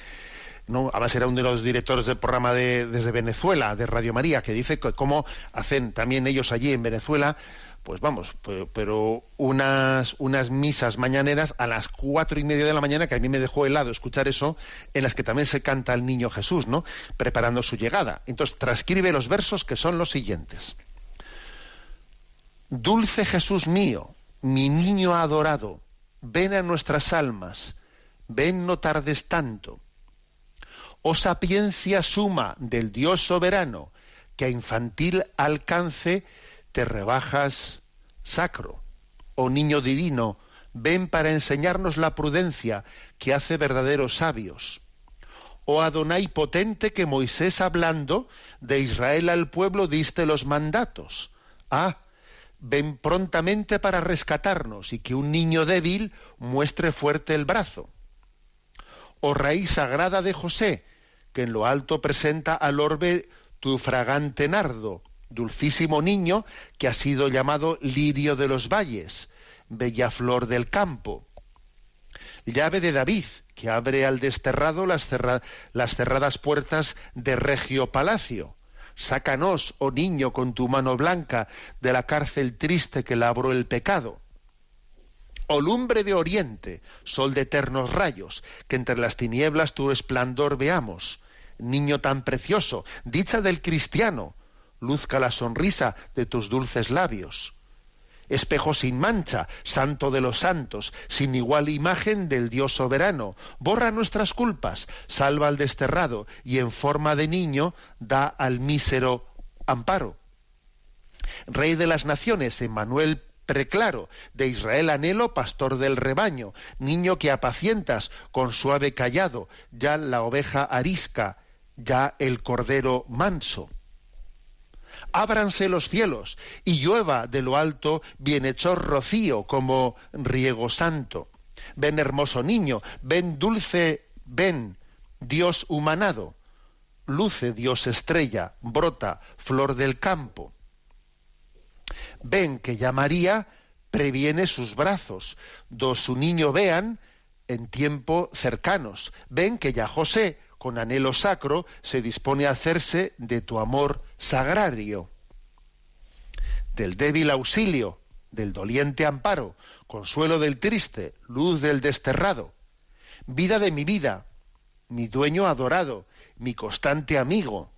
¿no? además era uno de los directores del programa de, desde Venezuela, de Radio María, que dice cómo hacen también ellos allí en Venezuela pues vamos, pero, unas, unas misas mañaneras a las cuatro y media de la mañana, que a mí me dejó helado escuchar eso, en las que también se canta el niño Jesús, ¿no? Preparando su llegada. Entonces, transcribe los versos que son los siguientes. Dulce Jesús mío, mi niño adorado, ven a nuestras almas, ven no tardes tanto. Oh sapiencia suma del Dios soberano, que a infantil alcance te rebajas sacro. Oh niño divino, ven para enseñarnos la prudencia que hace verdaderos sabios. Oh Adonai potente que Moisés hablando de Israel al pueblo diste los mandatos. Ah, ven prontamente para rescatarnos y que un niño débil muestre fuerte el brazo. Oh raíz sagrada de José, que en lo alto presenta al orbe tu fragante nardo, dulcísimo niño que ha sido llamado lirio de los valles, bella flor del campo. Llave de David, que abre al desterrado las, las cerradas puertas de regio palacio. Sácanos, oh niño, con tu mano blanca de la cárcel triste que labró el pecado. Oh lumbre de oriente, sol de eternos rayos, que entre las tinieblas tu esplendor veamos. Niño tan precioso, dicha del cristiano, luzca la sonrisa de tus dulces labios. Espejo sin mancha, santo de los santos, sin igual imagen del Dios soberano, borra nuestras culpas, salva al desterrado y en forma de niño da al mísero amparo. Rey de las naciones, Emmanuel preclaro, de Israel anhelo, pastor del rebaño, niño que apacientas con suave callado, ya la oveja arisca, ya el cordero manso. Ábranse los cielos y llueva de lo alto bienhechor rocío como riego santo. Ven hermoso niño, ven dulce, ven Dios humanado. Luce Dios estrella, brota flor del campo. Ven que ya María previene sus brazos, do su niño vean en tiempo cercanos. Ven que ya José, con anhelo sacro, se dispone a hacerse de tu amor sagrario. Del débil auxilio, del doliente amparo, consuelo del triste, luz del desterrado. Vida de mi vida, mi dueño adorado, mi constante amigo,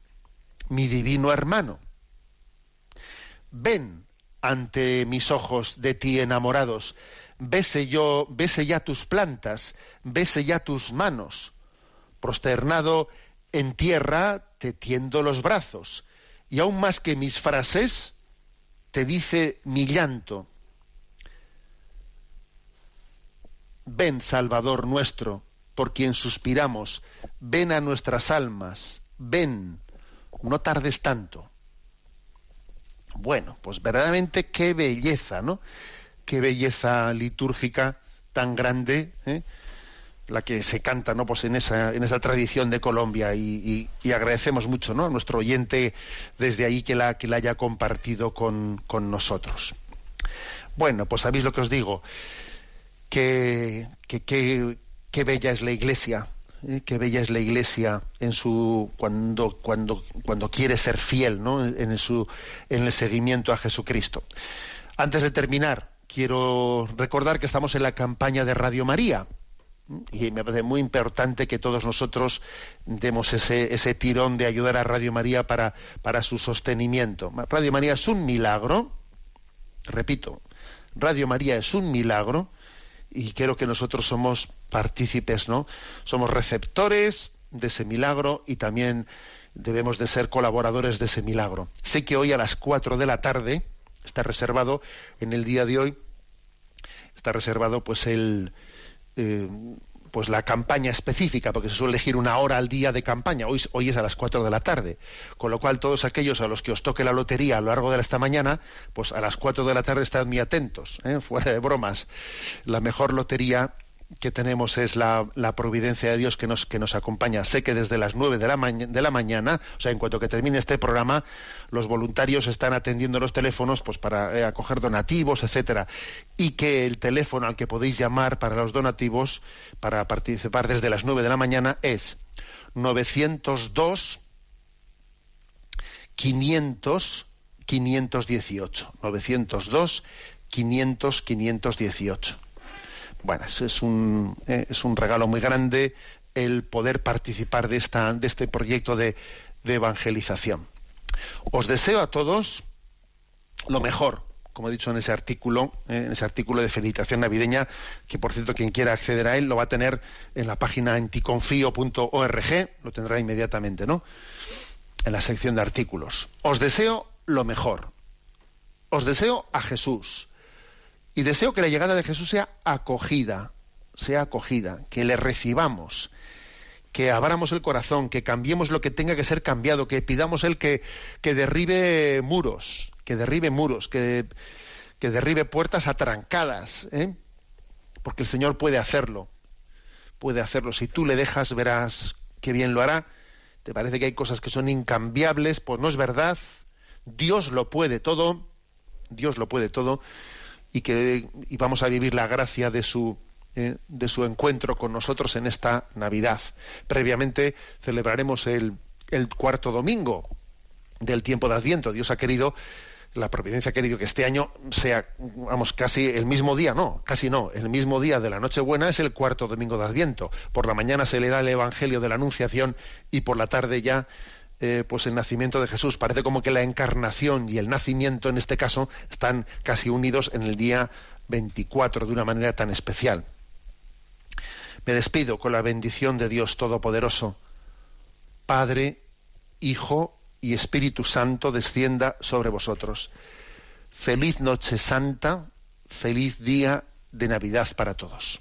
mi divino hermano. Ven ante mis ojos de ti enamorados, bese yo, bese ya tus plantas, bese ya tus manos. Prosternado en tierra te tiendo los brazos, y aún más que mis frases, te dice mi llanto. Ven, Salvador nuestro, por quien suspiramos, ven a nuestras almas, ven, no tardes tanto. Bueno, pues verdaderamente qué belleza, ¿no? Qué belleza litúrgica tan grande, ¿eh? La que se canta, ¿no? Pues en esa, en esa tradición de Colombia y, agradecemos mucho, ¿no? A nuestro oyente desde ahí que la, que la haya compartido con, con nosotros. Bueno, pues sabéis lo que os digo, que, que, que qué bella es la Iglesia, ¿eh? qué bella es la Iglesia en su cuando cuando cuando quiere ser fiel, ¿no? En su en el seguimiento a Jesucristo. Antes de terminar, quiero recordar que estamos en la campaña de Radio María. Y me parece muy importante que todos nosotros demos ese, ese tirón de ayudar a Radio María para, para su sostenimiento. Radio María es un milagro, repito, Radio María es un milagro y creo que nosotros somos partícipes, ¿no? Somos receptores de ese milagro y también debemos de ser colaboradores de ese milagro. Sé que hoy a las 4 de la tarde está reservado, en el día de hoy, está reservado pues el, eh, pues la campaña específica, porque se suele elegir una hora al día de campaña. Hoy, hoy es a las 4 de la tarde. Con lo cual, todos aquellos a los que os toque la lotería a lo largo de esta mañana, pues a las 4 de la tarde estad muy atentos, ¿eh? <laughs> fuera de bromas. La mejor lotería que tenemos es la, providencia de Dios que nos, que nos acompaña. Sé que desde las nueve de la, mañana, o sea, en cuanto que termine este programa, los voluntarios están atendiendo los teléfonos pues para eh, acoger donativos, etcétera, y que el teléfono al que podéis llamar para los donativos, para participar desde las nueve de la mañana, es 902 500 518. 902 500 518 bueno, es un, eh, es un regalo muy grande el poder participar de, esta, de este proyecto de, evangelización. Os deseo a todos lo mejor, como he dicho en ese artículo, eh, en ese artículo de felicitación navideña, que por cierto quien quiera acceder a él lo va a tener en la página anticonfío.org, lo tendrá inmediatamente, ¿no? En la sección de artículos. Os deseo lo mejor. Os deseo a Jesús. Y deseo que la llegada de Jesús sea acogida, sea acogida, que le recibamos, que abramos el corazón, que cambiemos lo que tenga que ser cambiado, que pidamos Él que, que derribe muros, que derribe muros, que, que derribe puertas atrancadas, ¿eh? porque el Señor puede hacerlo, puede hacerlo. Si tú le dejas, verás qué bien lo hará. ¿Te parece que hay cosas que son incambiables? Pues no es verdad. Dios lo puede todo, Dios lo puede todo y que y vamos a vivir la gracia de su eh, de su encuentro con nosotros en esta Navidad. Previamente celebraremos el, el cuarto domingo del tiempo de Adviento. Dios ha querido la providencia ha querido que este año sea, vamos, casi el mismo día, no, casi no, el mismo día de la Nochebuena es el cuarto domingo de Adviento. Por la mañana se le da el Evangelio de la Anunciación y por la tarde ya eh, pues el nacimiento de Jesús. Parece como que la encarnación y el nacimiento, en este caso, están casi unidos en el día 24 de una manera tan especial. Me despido con la bendición de Dios Todopoderoso. Padre, Hijo y Espíritu Santo descienda sobre vosotros. Feliz noche santa feliz día de Navidad para todos.